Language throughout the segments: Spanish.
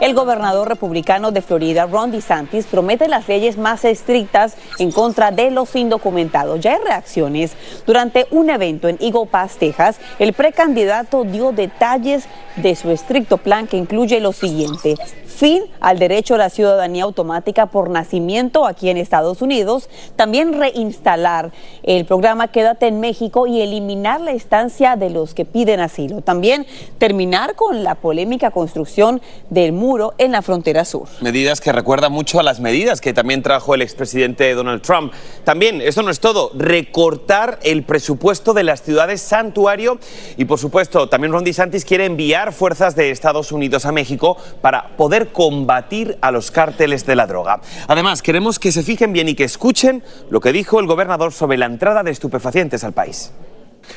El gobernador republicano de Florida, Ron DeSantis, promete las leyes más estrictas en contra de los indocumentados. Ya hay reacciones. Durante un evento en Eagle Pass, Texas, el precandidato dio detalles de su estricto plan que incluye lo siguiente fin al derecho a la ciudadanía automática por nacimiento aquí en Estados Unidos, también reinstalar el programa Quédate en México y eliminar la estancia de los que piden asilo, también terminar con la polémica construcción del muro en la frontera sur. Medidas que recuerdan mucho a las medidas que también trajo el expresidente Donald Trump. También, esto no es todo, recortar el presupuesto de las ciudades santuario y por supuesto también Ron DeSantis quiere enviar fuerzas de Estados Unidos a México para poder combatir a los cárteles de la droga. Además, queremos que se fijen bien y que escuchen lo que dijo el gobernador sobre la entrada de estupefacientes al país.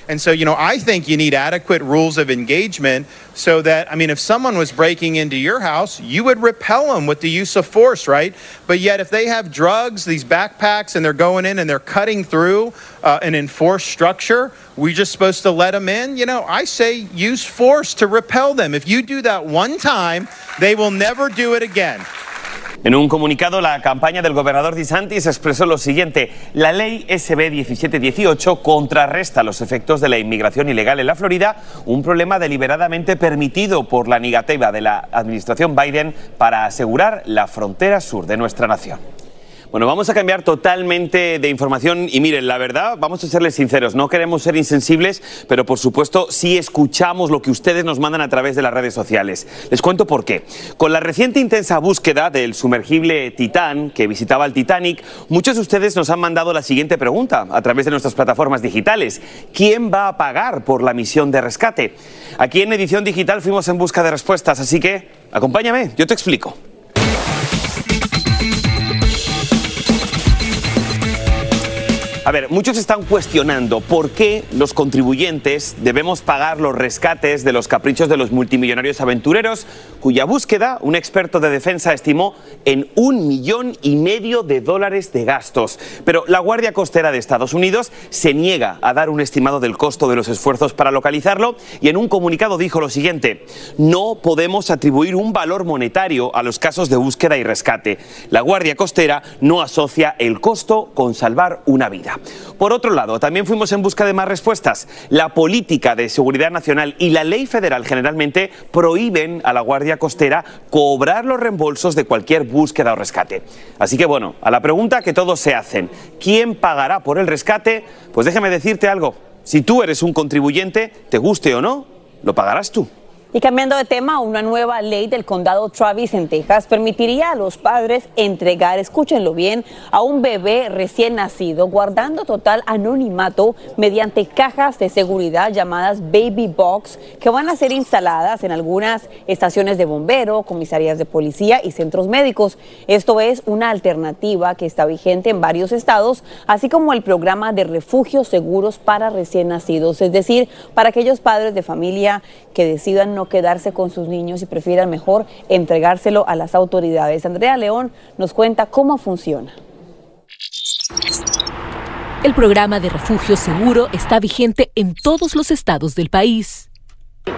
And so, you know, I think you need adequate rules of engagement so that, I mean, if someone was breaking into your house, you would repel them with the use of force, right? But yet, if they have drugs, these backpacks, and they're going in and they're cutting through uh, an enforced structure, we're just supposed to let them in? You know, I say use force to repel them. If you do that one time, they will never do it again. En un comunicado, la campaña del gobernador DeSantis expresó lo siguiente. La ley SB 1718 contrarresta los efectos de la inmigración ilegal en la Florida, un problema deliberadamente permitido por la negativa de la administración Biden para asegurar la frontera sur de nuestra nación. Bueno, vamos a cambiar totalmente de información y miren, la verdad, vamos a serles sinceros, no queremos ser insensibles, pero por supuesto sí escuchamos lo que ustedes nos mandan a través de las redes sociales. Les cuento por qué. Con la reciente intensa búsqueda del sumergible Titán que visitaba el Titanic, muchos de ustedes nos han mandado la siguiente pregunta a través de nuestras plataformas digitales. ¿Quién va a pagar por la misión de rescate? Aquí en Edición Digital fuimos en busca de respuestas, así que acompáñame, yo te explico. A ver, muchos están cuestionando por qué los contribuyentes debemos pagar los rescates de los caprichos de los multimillonarios aventureros, cuya búsqueda un experto de defensa estimó en un millón y medio de dólares de gastos. Pero la Guardia Costera de Estados Unidos se niega a dar un estimado del costo de los esfuerzos para localizarlo y en un comunicado dijo lo siguiente, no podemos atribuir un valor monetario a los casos de búsqueda y rescate. La Guardia Costera no asocia el costo con salvar una vida. Por otro lado, también fuimos en busca de más respuestas. La política de seguridad nacional y la ley federal generalmente prohíben a la Guardia Costera cobrar los reembolsos de cualquier búsqueda o rescate. Así que bueno, a la pregunta que todos se hacen, ¿quién pagará por el rescate? Pues déjame decirte algo. Si tú eres un contribuyente, te guste o no, lo pagarás tú. Y cambiando de tema, una nueva ley del condado Travis en Texas permitiría a los padres entregar, escúchenlo bien, a un bebé recién nacido guardando total anonimato mediante cajas de seguridad llamadas baby box que van a ser instaladas en algunas estaciones de bombero, comisarías de policía y centros médicos. Esto es una alternativa que está vigente en varios estados, así como el programa de refugios seguros para recién nacidos, es decir, para aquellos padres de familia que decidan no quedarse con sus niños y prefieran mejor entregárselo a las autoridades. Andrea León nos cuenta cómo funciona. El programa de refugio seguro está vigente en todos los estados del país.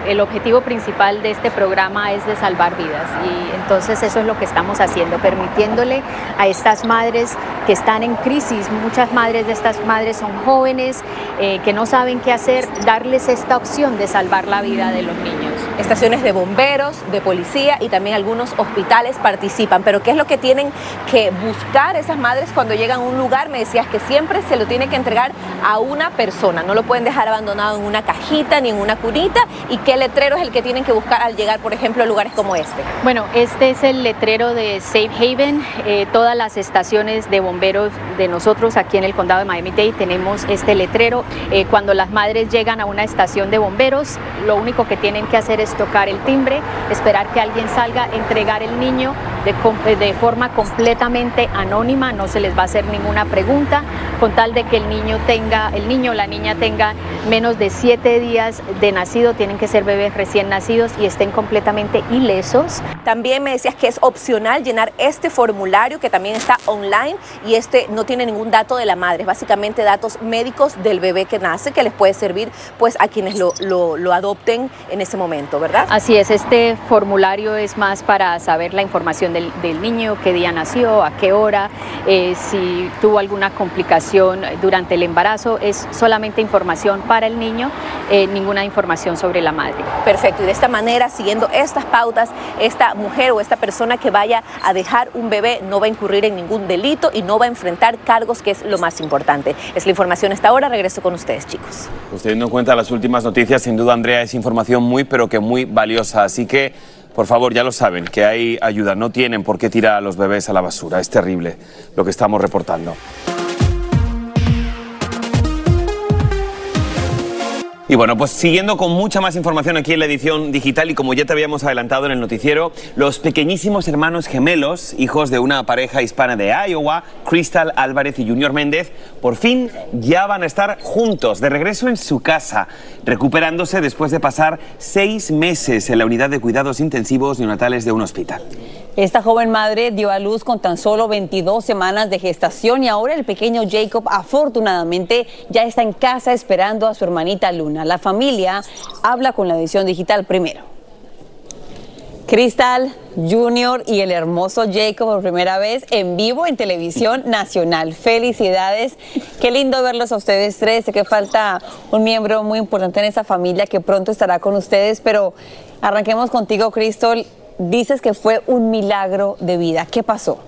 El objetivo principal de este programa es de salvar vidas y entonces eso es lo que estamos haciendo, permitiéndole a estas madres que están en crisis, muchas madres de estas madres son jóvenes eh, que no saben qué hacer, darles esta opción de salvar la vida de los niños. Estaciones de bomberos, de policía y también algunos hospitales participan, pero ¿qué es lo que tienen que buscar esas madres cuando llegan a un lugar? Me decías que siempre se lo tiene que entregar a una persona, no lo pueden dejar abandonado en una cajita ni en una cunita y qué letrero es el que tienen que buscar al llegar, por ejemplo, a lugares como este. Bueno, este es el letrero de Safe Haven. Eh, todas las estaciones de bomberos de nosotros aquí en el condado de Miami-Dade tenemos este letrero. Eh, cuando las madres llegan a una estación de bomberos, lo único que tienen que hacer es tocar el timbre, esperar que alguien salga, entregar el niño de, de forma completamente anónima, no se les va a hacer ninguna pregunta, con tal de que el niño tenga, el niño o la niña tenga menos de siete días de nacido, tienen que ser bebés recién nacidos y estén completamente ilesos. También me decías que es opcional llenar este formulario que también está online y este no tiene ningún dato de la madre, es básicamente datos médicos del bebé que nace que les puede servir pues a quienes lo, lo, adopten en ese momento, ¿verdad? Así es, este formulario es más para saber la información del, del niño, qué día nació, a qué hora, eh, si tuvo alguna complicación durante el embarazo, es solamente información para el niño, eh, ninguna información sobre la madre. Perfecto, y de esta manera, siguiendo estas pautas, esta mujer o esta persona que vaya a dejar un bebé no va a incurrir en ningún delito y no va a enfrentar cargos, que es lo más importante. Es la información hasta ahora, regreso con ustedes, chicos. Teniendo en cuenta las últimas noticias, sin duda, Andrea, es información muy, pero que muy valiosa, así que... Por favor, ya lo saben, que hay ayuda. No tienen por qué tirar a los bebés a la basura. Es terrible lo que estamos reportando. Y bueno, pues siguiendo con mucha más información aquí en la edición digital y como ya te habíamos adelantado en el noticiero, los pequeñísimos hermanos gemelos, hijos de una pareja hispana de Iowa, Crystal Álvarez y Junior Méndez, por fin ya van a estar juntos, de regreso en su casa, recuperándose después de pasar seis meses en la unidad de cuidados intensivos neonatales de un hospital. Esta joven madre dio a luz con tan solo 22 semanas de gestación y ahora el pequeño Jacob afortunadamente ya está en casa esperando a su hermanita Luna. La familia habla con la edición digital primero. Cristal, Junior y el hermoso Jacob por primera vez en vivo en televisión nacional. Felicidades. Qué lindo verlos a ustedes tres. Sé que falta un miembro muy importante en esa familia que pronto estará con ustedes, pero arranquemos contigo, Crystal dices que fue un milagro de vida. ¿Qué pasó?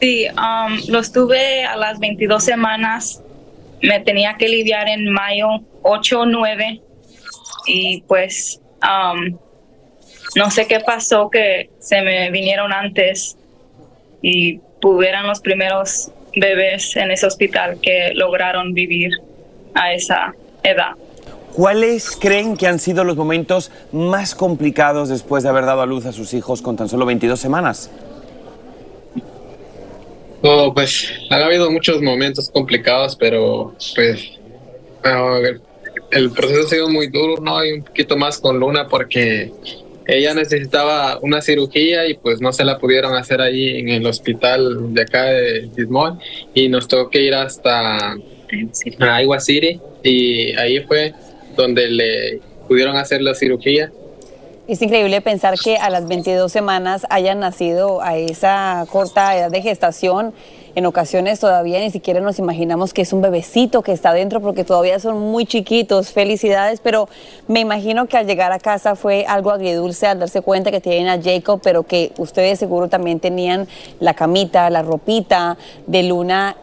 Sí, um, los tuve a las 22 semanas. Me tenía que lidiar en mayo 8 o 9. Y pues um, no sé qué pasó que se me vinieron antes y tuvieran los primeros bebés en ese hospital que lograron vivir a esa edad. ¿Cuáles creen que han sido los momentos más complicados después de haber dado a luz a sus hijos con tan solo 22 semanas? Oh, pues han habido muchos momentos complicados, pero pues el proceso ha sido muy duro, ¿no? hay un poquito más con Luna porque ella necesitaba una cirugía y pues no se la pudieron hacer ahí en el hospital de acá de Dismol y nos tuvo que ir hasta Iowa City y ahí fue donde le pudieron hacer la cirugía. Es increíble pensar que a las 22 semanas hayan nacido a esa corta edad de gestación. En ocasiones todavía ni siquiera nos imaginamos que es un bebecito que está dentro porque todavía son muy chiquitos. Felicidades, pero me imagino que al llegar a casa fue algo agridulce al darse cuenta que tienen a Jacob, pero que ustedes seguro también tenían la camita, la ropita de Luna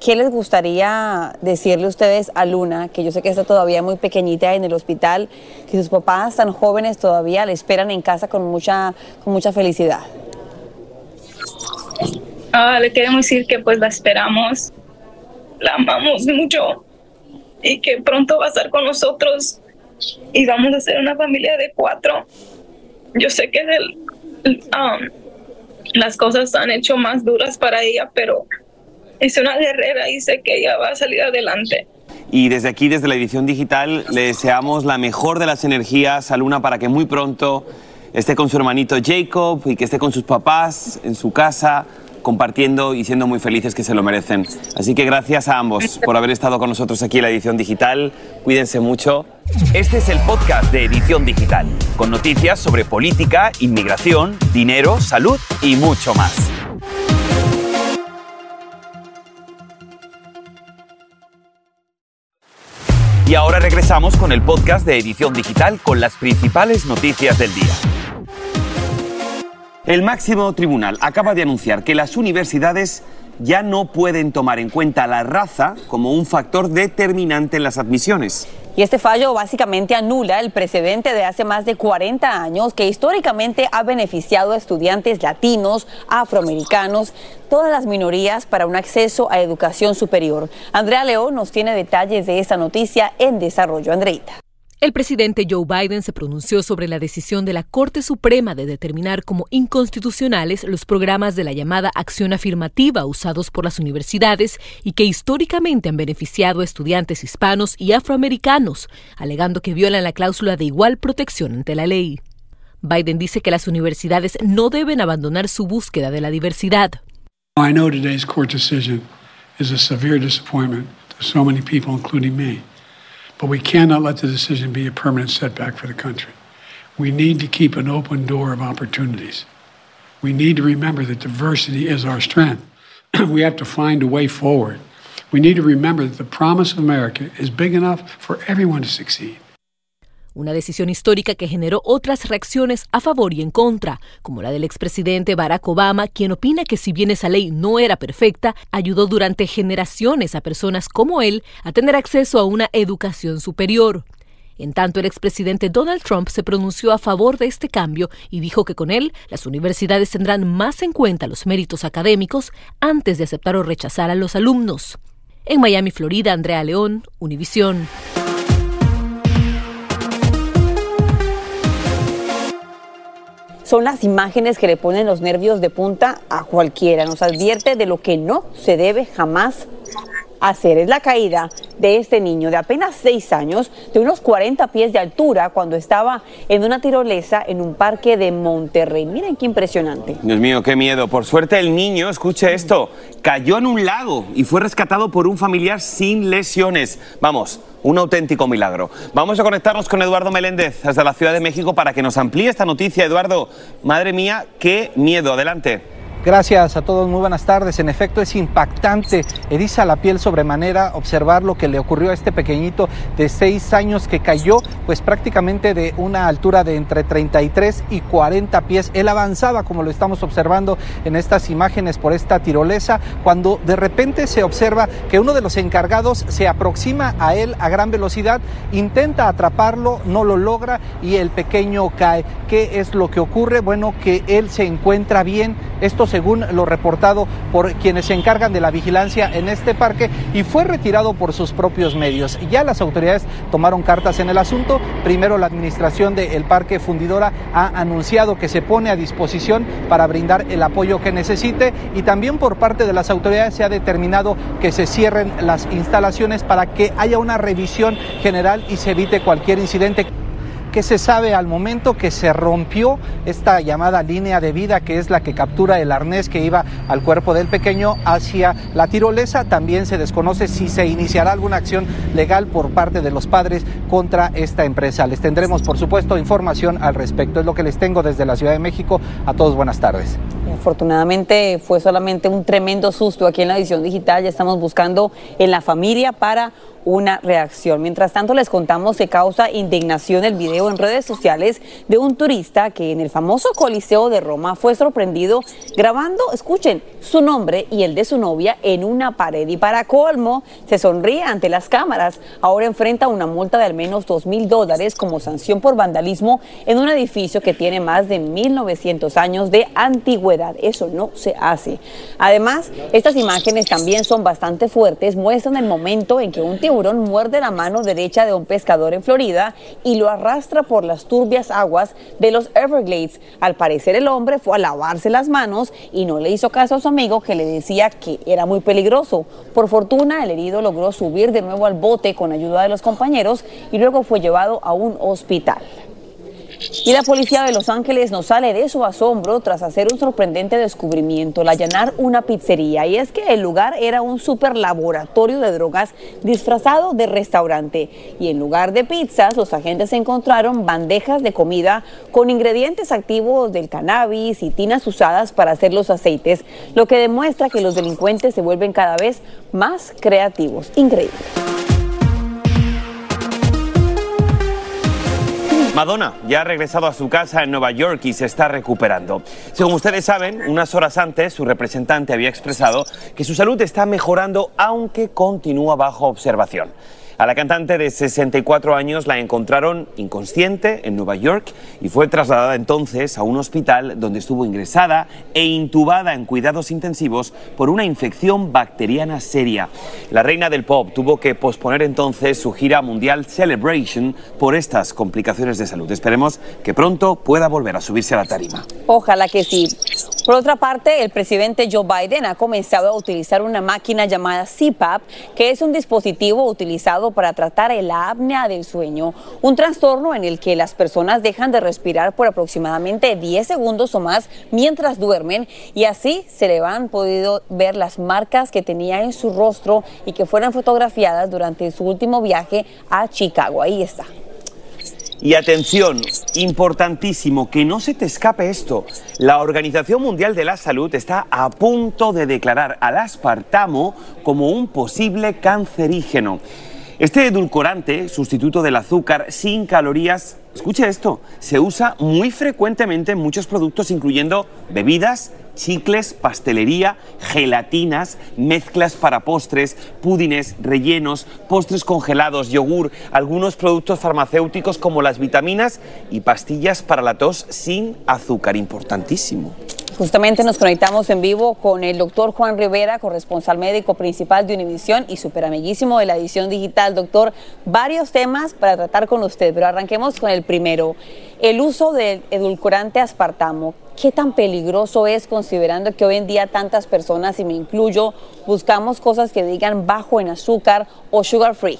¿Qué les gustaría decirle a ustedes a Luna, que yo sé que está todavía muy pequeñita en el hospital, que sus papás tan jóvenes todavía le esperan en casa con mucha, con mucha felicidad? Ah, le queremos decir que pues la esperamos, la amamos mucho y que pronto va a estar con nosotros y vamos a ser una familia de cuatro. Yo sé que um, las cosas han hecho más duras para ella, pero es una guerrera y sé que ella va a salir adelante. Y desde aquí, desde la edición digital, le deseamos la mejor de las energías a Luna para que muy pronto esté con su hermanito Jacob y que esté con sus papás en su casa compartiendo y siendo muy felices que se lo merecen. Así que gracias a ambos por haber estado con nosotros aquí en la edición digital. Cuídense mucho. Este es el podcast de Edición Digital, con noticias sobre política, inmigración, dinero, salud y mucho más. Y ahora regresamos con el podcast de Edición Digital con las principales noticias del día. El máximo tribunal acaba de anunciar que las universidades ya no pueden tomar en cuenta la raza como un factor determinante en las admisiones. Y este fallo básicamente anula el precedente de hace más de 40 años que históricamente ha beneficiado a estudiantes latinos, afroamericanos, todas las minorías para un acceso a educación superior. Andrea León nos tiene detalles de esta noticia en desarrollo. Andreita. El presidente Joe Biden se pronunció sobre la decisión de la Corte Suprema de determinar como inconstitucionales los programas de la llamada acción afirmativa usados por las universidades y que históricamente han beneficiado a estudiantes hispanos y afroamericanos, alegando que violan la cláusula de igual protección ante la ley. Biden dice que las universidades no deben abandonar su búsqueda de la diversidad. I know today's court decision is a severe disappointment to so many people, including me. But we cannot let the decision be a permanent setback for the country. We need to keep an open door of opportunities. We need to remember that diversity is our strength. we have to find a way forward. We need to remember that the promise of America is big enough for everyone to succeed. Una decisión histórica que generó otras reacciones a favor y en contra, como la del expresidente Barack Obama, quien opina que si bien esa ley no era perfecta, ayudó durante generaciones a personas como él a tener acceso a una educación superior. En tanto, el expresidente Donald Trump se pronunció a favor de este cambio y dijo que con él las universidades tendrán más en cuenta los méritos académicos antes de aceptar o rechazar a los alumnos. En Miami, Florida, Andrea León, Univisión. Son las imágenes que le ponen los nervios de punta a cualquiera. Nos advierte de lo que no se debe jamás hacer. Es la caída de este niño de apenas seis años, de unos 40 pies de altura, cuando estaba en una tirolesa en un parque de Monterrey. Miren qué impresionante. Dios mío, qué miedo. Por suerte el niño, escuche esto, cayó en un lago y fue rescatado por un familiar sin lesiones. Vamos, un auténtico milagro. Vamos a conectarnos con Eduardo Meléndez desde la Ciudad de México para que nos amplíe esta noticia. Eduardo, madre mía, qué miedo. Adelante. Gracias a todos, muy buenas tardes. En efecto, es impactante, eriza la piel sobremanera observar lo que le ocurrió a este pequeñito de seis años que cayó, pues prácticamente de una altura de entre 33 y 40 pies. Él avanzaba, como lo estamos observando en estas imágenes por esta tirolesa, cuando de repente se observa que uno de los encargados se aproxima a él a gran velocidad, intenta atraparlo, no lo logra y el pequeño cae. ¿Qué es lo que ocurre? Bueno, que él se encuentra bien. Esto según lo reportado por quienes se encargan de la vigilancia en este parque y fue retirado por sus propios medios. Ya las autoridades tomaron cartas en el asunto. Primero la administración del Parque Fundidora ha anunciado que se pone a disposición para brindar el apoyo que necesite y también por parte de las autoridades se ha determinado que se cierren las instalaciones para que haya una revisión general y se evite cualquier incidente. ¿Qué se sabe al momento que se rompió esta llamada línea de vida que es la que captura el arnés que iba al cuerpo del pequeño hacia la tirolesa? También se desconoce si se iniciará alguna acción legal por parte de los padres contra esta empresa. Les tendremos, por supuesto, información al respecto. Es lo que les tengo desde la Ciudad de México. A todos buenas tardes. Afortunadamente fue solamente un tremendo susto aquí en la edición digital. Ya estamos buscando en la familia para una reacción. Mientras tanto, les contamos que causa indignación el video en redes sociales de un turista que en el famoso Coliseo de Roma fue sorprendido grabando, escuchen, su nombre y el de su novia en una pared. Y para colmo, se sonríe ante las cámaras. Ahora enfrenta una multa de al menos dos mil dólares como sanción por vandalismo en un edificio que tiene más de 1900 años de antigüedad. Eso no se hace. Además, estas imágenes también son bastante fuertes, muestran el momento en que un tiburón muerde la mano derecha de un pescador en Florida y lo arrastra por las turbias aguas de los Everglades. Al parecer el hombre fue a lavarse las manos y no le hizo caso a su amigo que le decía que era muy peligroso. Por fortuna el herido logró subir de nuevo al bote con ayuda de los compañeros y luego fue llevado a un hospital. Y la policía de Los Ángeles no sale de su asombro tras hacer un sorprendente descubrimiento, al allanar una pizzería. Y es que el lugar era un super laboratorio de drogas disfrazado de restaurante. Y en lugar de pizzas, los agentes encontraron bandejas de comida con ingredientes activos del cannabis y tinas usadas para hacer los aceites, lo que demuestra que los delincuentes se vuelven cada vez más creativos. Increíble. Madonna ya ha regresado a su casa en Nueva York y se está recuperando. Según ustedes saben, unas horas antes su representante había expresado que su salud está mejorando aunque continúa bajo observación. A la cantante de 64 años la encontraron inconsciente en Nueva York y fue trasladada entonces a un hospital donde estuvo ingresada e intubada en cuidados intensivos por una infección bacteriana seria. La reina del pop tuvo que posponer entonces su gira mundial Celebration por estas complicaciones de salud. Esperemos que pronto pueda volver a subirse a la tarima. Ojalá que sí. Por otra parte, el presidente Joe Biden ha comenzado a utilizar una máquina llamada CPAP, que es un dispositivo utilizado para tratar el apnea del sueño, un trastorno en el que las personas dejan de respirar por aproximadamente 10 segundos o más mientras duermen y así se le han podido ver las marcas que tenía en su rostro y que fueron fotografiadas durante su último viaje a Chicago. Ahí está. Y atención, importantísimo, que no se te escape esto. La Organización Mundial de la Salud está a punto de declarar al aspartamo como un posible cancerígeno. Este edulcorante, sustituto del azúcar sin calorías, escuche esto, se usa muy frecuentemente en muchos productos incluyendo bebidas, chicles, pastelería, gelatinas, mezclas para postres, pudines, rellenos, postres congelados, yogur, algunos productos farmacéuticos como las vitaminas y pastillas para la tos sin azúcar. Importantísimo. Justamente nos conectamos en vivo con el doctor Juan Rivera, corresponsal médico principal de Univisión y super amiguísimo de la edición digital. Doctor, varios temas para tratar con usted, pero arranquemos con el primero. El uso del edulcorante aspartamo. ¿Qué tan peligroso es considerando que hoy en día tantas personas, y me incluyo, buscamos cosas que digan bajo en azúcar o sugar free?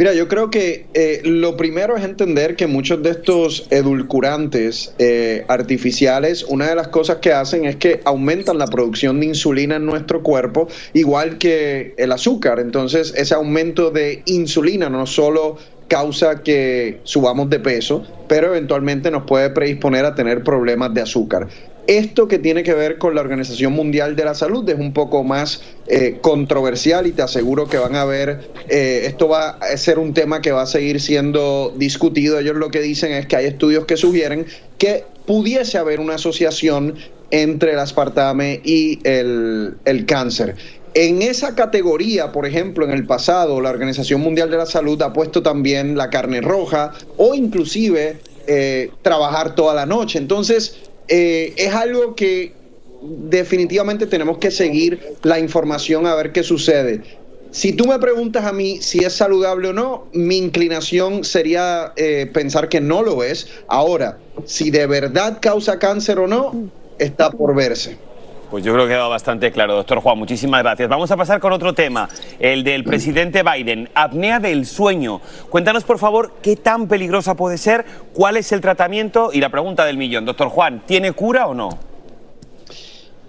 Mira, yo creo que eh, lo primero es entender que muchos de estos edulcorantes eh, artificiales, una de las cosas que hacen es que aumentan la producción de insulina en nuestro cuerpo, igual que el azúcar. Entonces, ese aumento de insulina no solo causa que subamos de peso, pero eventualmente nos puede predisponer a tener problemas de azúcar. Esto que tiene que ver con la Organización Mundial de la Salud es un poco más eh, controversial y te aseguro que van a ver, eh, esto va a ser un tema que va a seguir siendo discutido. Ellos lo que dicen es que hay estudios que sugieren que pudiese haber una asociación entre el aspartame y el, el cáncer. En esa categoría, por ejemplo, en el pasado, la Organización Mundial de la Salud ha puesto también la carne roja o inclusive eh, trabajar toda la noche. Entonces, eh, es algo que definitivamente tenemos que seguir la información a ver qué sucede. Si tú me preguntas a mí si es saludable o no, mi inclinación sería eh, pensar que no lo es. Ahora, si de verdad causa cáncer o no, está por verse. Pues yo creo que ha quedado bastante claro, doctor Juan. Muchísimas gracias. Vamos a pasar con otro tema, el del presidente Biden, apnea del sueño. Cuéntanos, por favor, qué tan peligrosa puede ser, cuál es el tratamiento y la pregunta del millón. Doctor Juan, ¿tiene cura o no?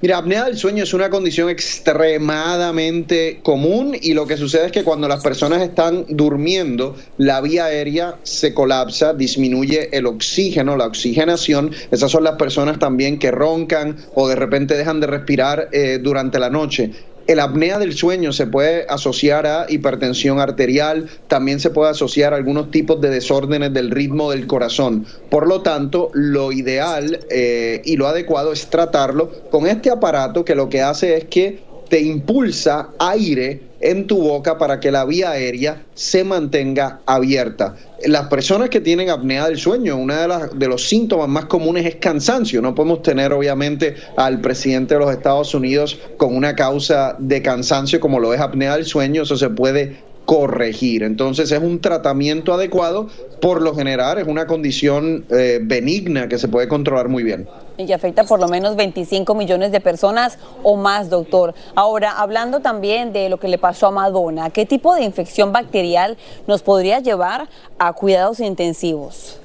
Mira, apnea del sueño es una condición extremadamente común y lo que sucede es que cuando las personas están durmiendo, la vía aérea se colapsa, disminuye el oxígeno, la oxigenación. Esas son las personas también que roncan o de repente dejan de respirar eh, durante la noche. El apnea del sueño se puede asociar a hipertensión arterial, también se puede asociar a algunos tipos de desórdenes del ritmo del corazón. Por lo tanto, lo ideal eh, y lo adecuado es tratarlo con este aparato que lo que hace es que te impulsa aire en tu boca para que la vía aérea se mantenga abierta. Las personas que tienen apnea del sueño, uno de, de los síntomas más comunes es cansancio. No podemos tener obviamente al presidente de los Estados Unidos con una causa de cansancio como lo es apnea del sueño. Eso se puede corregir. Entonces es un tratamiento adecuado. Por lo general es una condición eh, benigna que se puede controlar muy bien. Y afecta por lo menos 25 millones de personas o más, doctor. Ahora, hablando también de lo que le pasó a Madonna, ¿qué tipo de infección bacterial nos podría llevar a cuidados intensivos?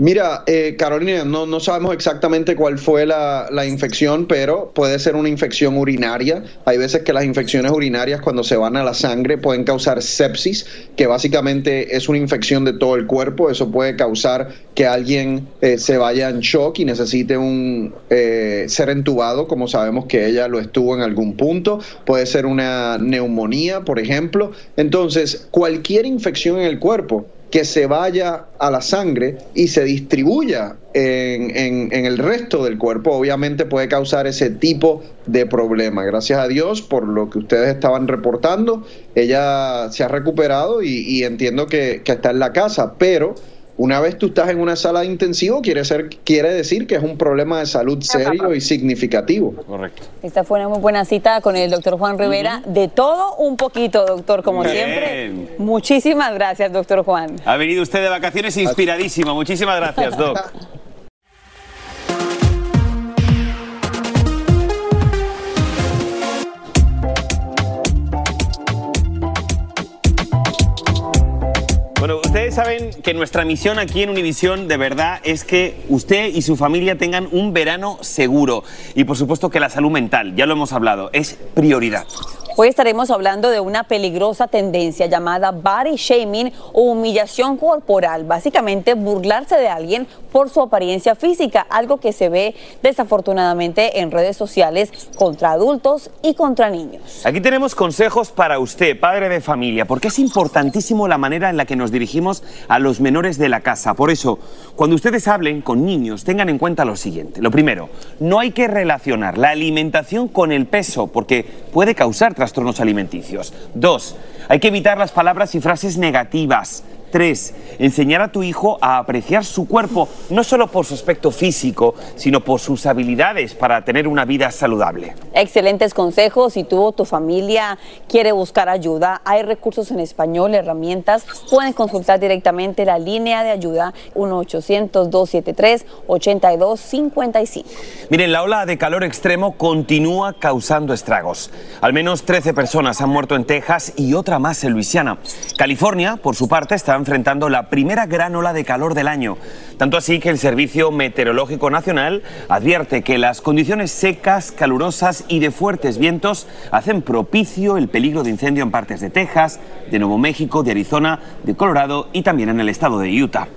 Mira, eh, Carolina, no, no sabemos exactamente cuál fue la, la, infección, pero puede ser una infección urinaria. Hay veces que las infecciones urinarias cuando se van a la sangre pueden causar sepsis, que básicamente es una infección de todo el cuerpo. Eso puede causar que alguien eh, se vaya en shock y necesite un eh, ser entubado, como sabemos que ella lo estuvo en algún punto. Puede ser una neumonía, por ejemplo. Entonces, cualquier infección en el cuerpo que se vaya a la sangre y se distribuya en, el resto del cuerpo, obviamente puede causar ese tipo de problema. Gracias a Dios por lo que ustedes estaban reportando, ella se ha recuperado y, entiendo que, que está en la casa, pero una vez tú estás en una sala de intensivo, quiere, ser, quiere decir que es un problema de salud serio y significativo. Correcto. Esta fue una muy buena cita con el doctor Juan Rivera. De todo un poquito, doctor, como siempre. Muchísimas gracias, doctor Juan. Ha venido usted de vacaciones inspiradísimo. Muchísimas gracias, doc. Bueno, ustedes saben que nuestra misión aquí en Univisión de verdad es que usted y su familia tengan un verano seguro. Y por supuesto que la salud mental, ya lo hemos hablado, es prioridad. Hoy estaremos hablando de una peligrosa tendencia llamada body shaming o humillación corporal, básicamente burlarse de alguien por su apariencia física, algo que se ve desafortunadamente en redes sociales contra adultos y contra niños. Aquí tenemos consejos para usted, padre de familia, porque es importantísimo la manera en la que nos dirigimos a los menores de la casa. Por eso, cuando ustedes hablen con niños, tengan en cuenta lo siguiente. Lo primero, no hay que relacionar la alimentación con el peso, porque puede causar trastornos alimenticios. Dos, hay que evitar las palabras y frases negativas. Tres, enseñar a tu hijo a apreciar su cuerpo, no solo por su aspecto físico, sino por sus habilidades para tener una vida saludable. Excelentes consejos. Si tú o tu familia quiere buscar ayuda, hay recursos en español, herramientas. Pueden consultar directamente la línea de ayuda 1-800-273-8255. Miren, la ola de calor extremo continúa causando estragos. Al menos 13 personas han muerto en Texas y otra más en Luisiana. California, por su parte, está enfrentando la primera gran ola de calor del año. Tanto así que el Servicio Meteorológico Nacional advierte que las condiciones secas, calurosas y de fuertes vientos hacen propicio el peligro de incendio en partes de Texas, de Nuevo México, de Arizona, de Colorado y también en el estado de Utah.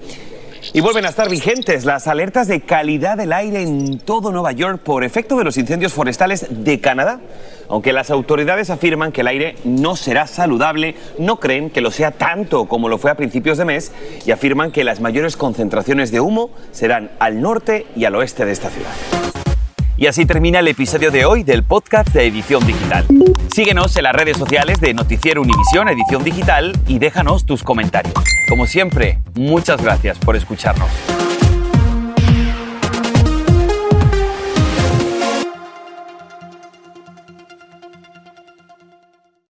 Y vuelven a estar vigentes las alertas de calidad del aire en todo Nueva York por efecto de los incendios forestales de Canadá. Aunque las autoridades afirman que el aire no será saludable, no creen que lo sea tanto como lo fue a principios de mes y afirman que las mayores concentraciones de humo serán al norte y al oeste de esta ciudad. Y así termina el episodio de hoy del podcast de Edición Digital. Síguenos en las redes sociales de Noticiero Univisión Edición Digital y déjanos tus comentarios. Como siempre, muchas gracias por escucharnos.